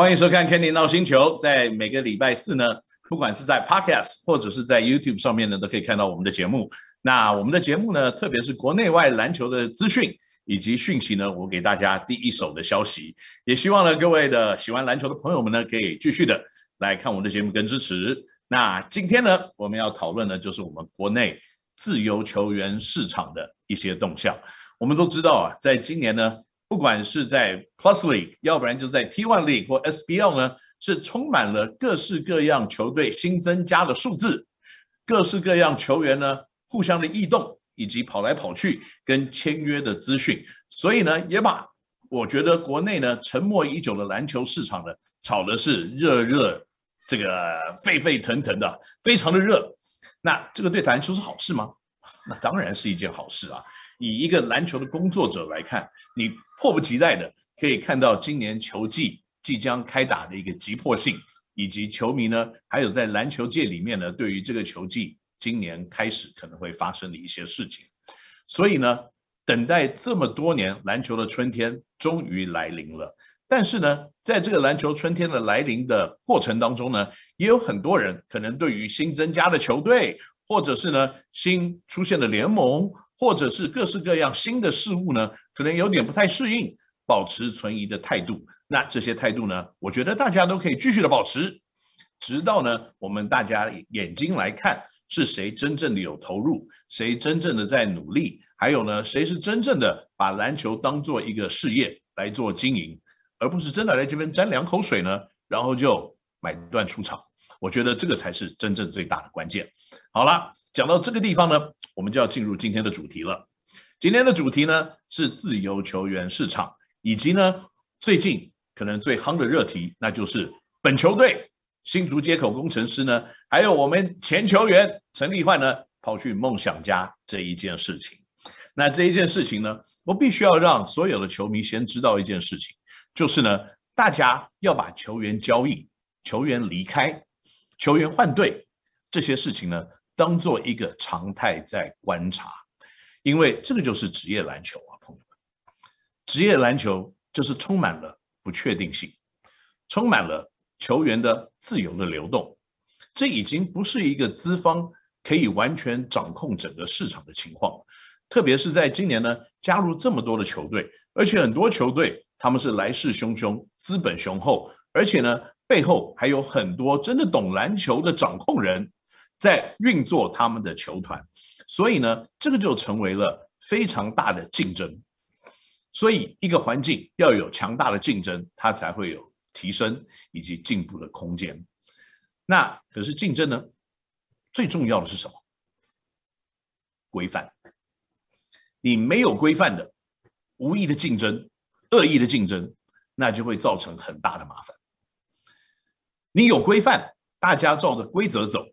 欢迎收看《Kenny 闹星球》。在每个礼拜四呢，不管是在 Podcast 或者是在 YouTube 上面呢，都可以看到我们的节目。那我们的节目呢，特别是国内外篮球的资讯以及讯息呢，我给大家第一手的消息。也希望呢，各位的喜欢篮球的朋友们呢，可以继续的来看我们的节目跟支持。那今天呢，我们要讨论的就是我们国内自由球员市场的一些动向。我们都知道啊，在今年呢。不管是在 Plus League，要不然就是在 T1 League 或 SBL 呢，是充满了各式各样球队新增加的数字，各式各样球员呢互相的异动，以及跑来跑去跟签约的资讯，所以呢，也把我觉得国内呢沉默已久的篮球市场呢炒的是热热，这个沸沸腾腾的，非常的热。那这个对篮球是好事吗？那当然是一件好事啊。以一个篮球的工作者来看，你迫不及待的可以看到今年球季即将开打的一个急迫性，以及球迷呢，还有在篮球界里面呢，对于这个球季今年开始可能会发生的一些事情。所以呢，等待这么多年，篮球的春天终于来临了。但是呢，在这个篮球春天的来临的过程当中呢，也有很多人可能对于新增加的球队，或者是呢新出现的联盟。或者是各式各样新的事物呢，可能有点不太适应，保持存疑的态度。那这些态度呢，我觉得大家都可以继续的保持，直到呢，我们大家眼睛来看是谁真正的有投入，谁真正的在努力，还有呢，谁是真正的把篮球当做一个事业来做经营，而不是真的来这边沾两口水呢，然后就买断出场。我觉得这个才是真正最大的关键。好了，讲到这个地方呢，我们就要进入今天的主题了。今天的主题呢是自由球员市场，以及呢最近可能最夯的热题，那就是本球队新竹街口工程师呢，还有我们前球员陈立焕呢跑去梦想家这一件事情。那这一件事情呢，我必须要让所有的球迷先知道一件事情，就是呢大家要把球员交易、球员离开。球员换队这些事情呢，当做一个常态在观察，因为这个就是职业篮球啊，朋友们。职业篮球就是充满了不确定性，充满了球员的自由的流动，这已经不是一个资方可以完全掌控整个市场的情况。特别是在今年呢，加入这么多的球队，而且很多球队他们是来势汹汹，资本雄厚，而且呢。背后还有很多真的懂篮球的掌控人在运作他们的球团，所以呢，这个就成为了非常大的竞争。所以，一个环境要有强大的竞争，它才会有提升以及进步的空间。那可是竞争呢，最重要的是什么？规范。你没有规范的无意的竞争、恶意的竞争，那就会造成很大的麻烦。你有规范，大家照着规则走，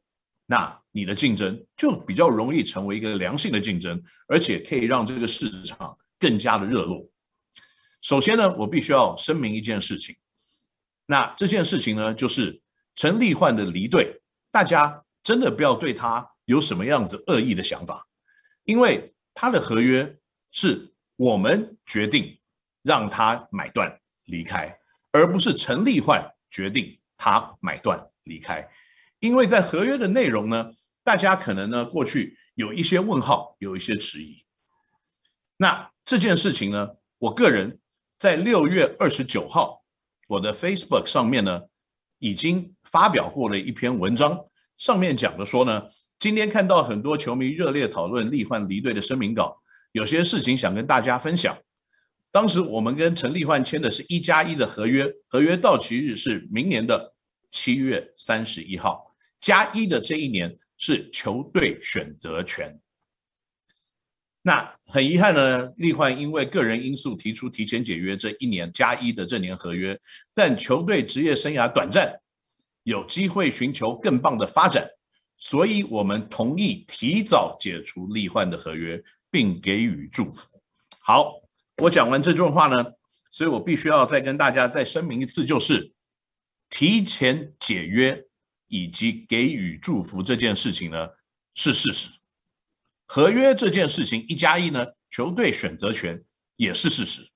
那你的竞争就比较容易成为一个良性的竞争，而且可以让这个市场更加的热络。首先呢，我必须要声明一件事情，那这件事情呢，就是陈立焕的离队，大家真的不要对他有什么样子恶意的想法，因为他的合约是我们决定让他买断离开，而不是陈立焕决定。他买断离开，因为在合约的内容呢，大家可能呢过去有一些问号，有一些迟疑。那这件事情呢，我个人在六月二十九号，我的 Facebook 上面呢已经发表过了一篇文章，上面讲的说呢，今天看到很多球迷热烈讨论利换离队的声明稿，有些事情想跟大家分享。当时我们跟陈立焕签的是一加一的合约，合约到期日是明年的七月三十一号，加一的这一年是球队选择权。那很遗憾呢，立焕因为个人因素提出提前解约，这一年加一的这年合约，但球队职业生涯短暂，有机会寻求更棒的发展，所以我们同意提早解除立焕的合约，并给予祝福。好。我讲完这段话呢，所以我必须要再跟大家再声明一次，就是提前解约以及给予祝福这件事情呢是事实，合约这件事情一加一呢，球队选择权也是事实，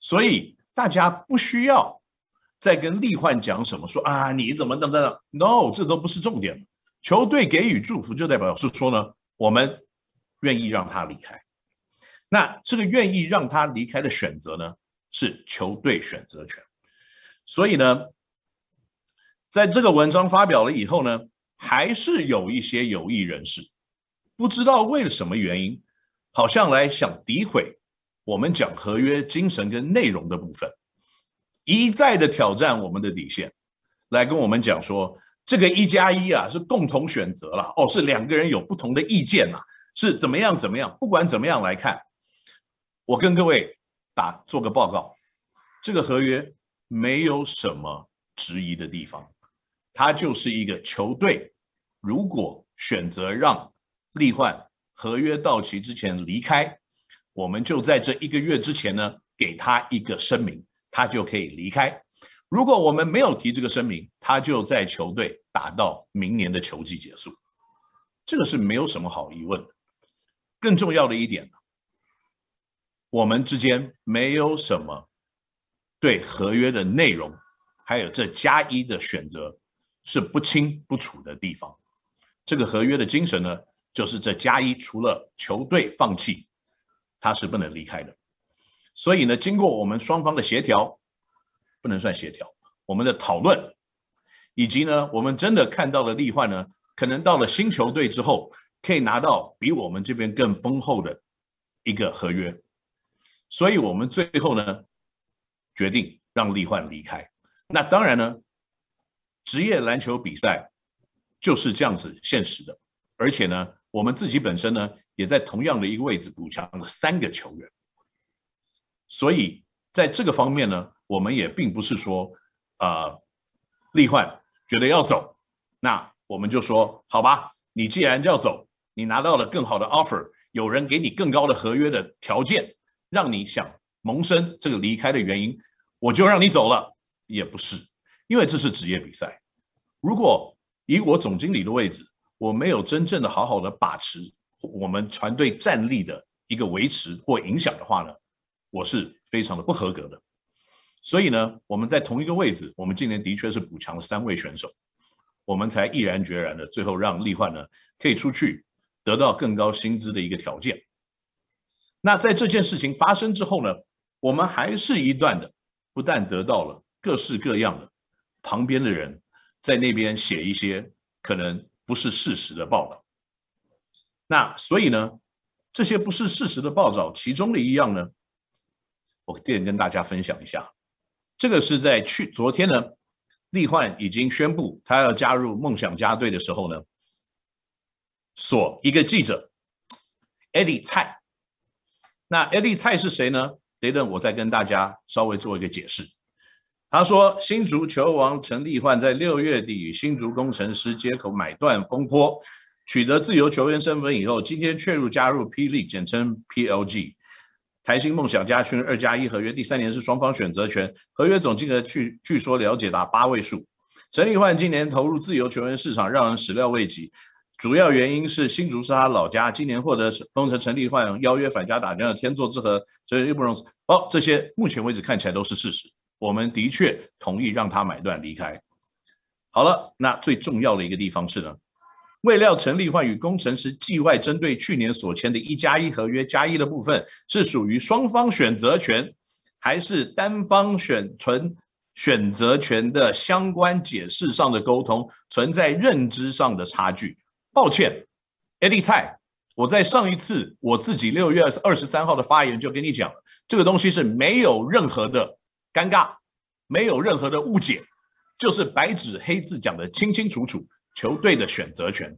所以大家不需要在跟力焕讲什么，说啊你怎么怎么怎么？No，这都不是重点。球队给予祝福，就代表是说呢，我们愿意让他离开。那这个愿意让他离开的选择呢，是球队选择权。所以呢，在这个文章发表了以后呢，还是有一些有意人士，不知道为了什么原因，好像来想诋毁我们讲合约精神跟内容的部分，一再的挑战我们的底线，来跟我们讲说，这个一加一啊是共同选择了，哦，是两个人有不同的意见呐，是怎么样怎么样，不管怎么样来看，我跟各位打做个报告，这个合约没有什么质疑的地方。他就是一个球队，如果选择让力焕合约到期之前离开，我们就在这一个月之前呢，给他一个声明，他就可以离开。如果我们没有提这个声明，他就在球队打到明年的球季结束，这个是没有什么好疑问的。更重要的一点，我们之间没有什么对合约的内容，还有这加一的选择。是不清不楚的地方。这个合约的精神呢，就是这加一除了球队放弃，他是不能离开的。所以呢，经过我们双方的协调，不能算协调，我们的讨论，以及呢，我们真的看到了力焕呢，可能到了新球队之后，可以拿到比我们这边更丰厚的一个合约。所以我们最后呢，决定让力焕离开。那当然呢。职业篮球比赛就是这样子现实的，而且呢，我们自己本身呢，也在同样的一个位置补强了三个球员，所以在这个方面呢，我们也并不是说，呃，力焕觉得要走，那我们就说好吧，你既然要走，你拿到了更好的 offer，有人给你更高的合约的条件，让你想萌生这个离开的原因，我就让你走了，也不是。因为这是职业比赛，如果以我总经理的位置，我没有真正的好好的把持我们团队战力的一个维持或影响的话呢，我是非常的不合格的。所以呢，我们在同一个位置，我们今年的确是补强了三位选手，我们才毅然决然的最后让力焕呢可以出去得到更高薪资的一个条件。那在这件事情发生之后呢，我们还是一段的不但得到了各式各样的。旁边的人在那边写一些可能不是事实的报道，那所以呢，这些不是事实的报道，其中的一样呢，我电跟大家分享一下。这个是在去昨天呢，力焕已经宣布他要加入梦想家队的时候呢，所一个记者，Eddie 蔡。那 Eddie 蔡是谁呢？等等，我再跟大家稍微做一个解释。他说：“新竹球王陈立焕在六月底与新竹工程师街口买断风波，取得自由球员身份以后，今天确认加入 P. League，简称 PLG，台新梦想家群二加一合约，第三年是双方选择权，合约总金额据据说了解达八位数。陈立焕今年投入自由球员市场，让人始料未及，主要原因是新竹是他老家，今年获得攻城陈立焕邀约返家打将的天作之合，所以又不容。哦，这些目前为止看起来都是事实。”我们的确同意让他买断离开。好了，那最重要的一个地方是呢，未料陈立焕与工程师计外针对去年所签的一加一合约加一的部分，是属于双方选择权，还是单方选存选择权的相关解释上的沟通存在认知上的差距？抱歉，Eddie 蔡，我在上一次我自己六月二十三号的发言就跟你讲，这个东西是没有任何的。尴尬，没有任何的误解，就是白纸黑字讲得清清楚楚，球队的选择权。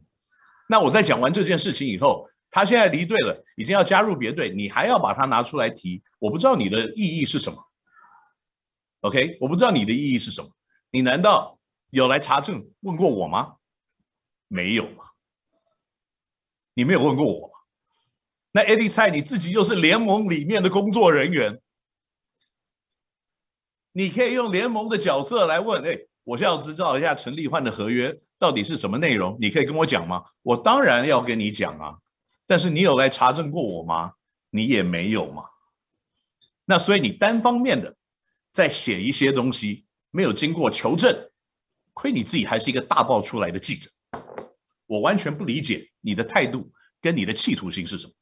那我在讲完这件事情以后，他现在离队了，已经要加入别队，你还要把他拿出来提，我不知道你的意义是什么。OK，我不知道你的意义是什么。你难道有来查证问过我吗？没有？你没有问过我？那 Eddie 蔡你自己又是联盟里面的工作人员。你可以用联盟的角色来问，哎，我现在要知道一下陈立焕的合约到底是什么内容？你可以跟我讲吗？我当然要跟你讲啊，但是你有来查证过我吗？你也没有嘛。那所以你单方面的在写一些东西，没有经过求证，亏你自己还是一个大爆出来的记者，我完全不理解你的态度跟你的企图心是什么。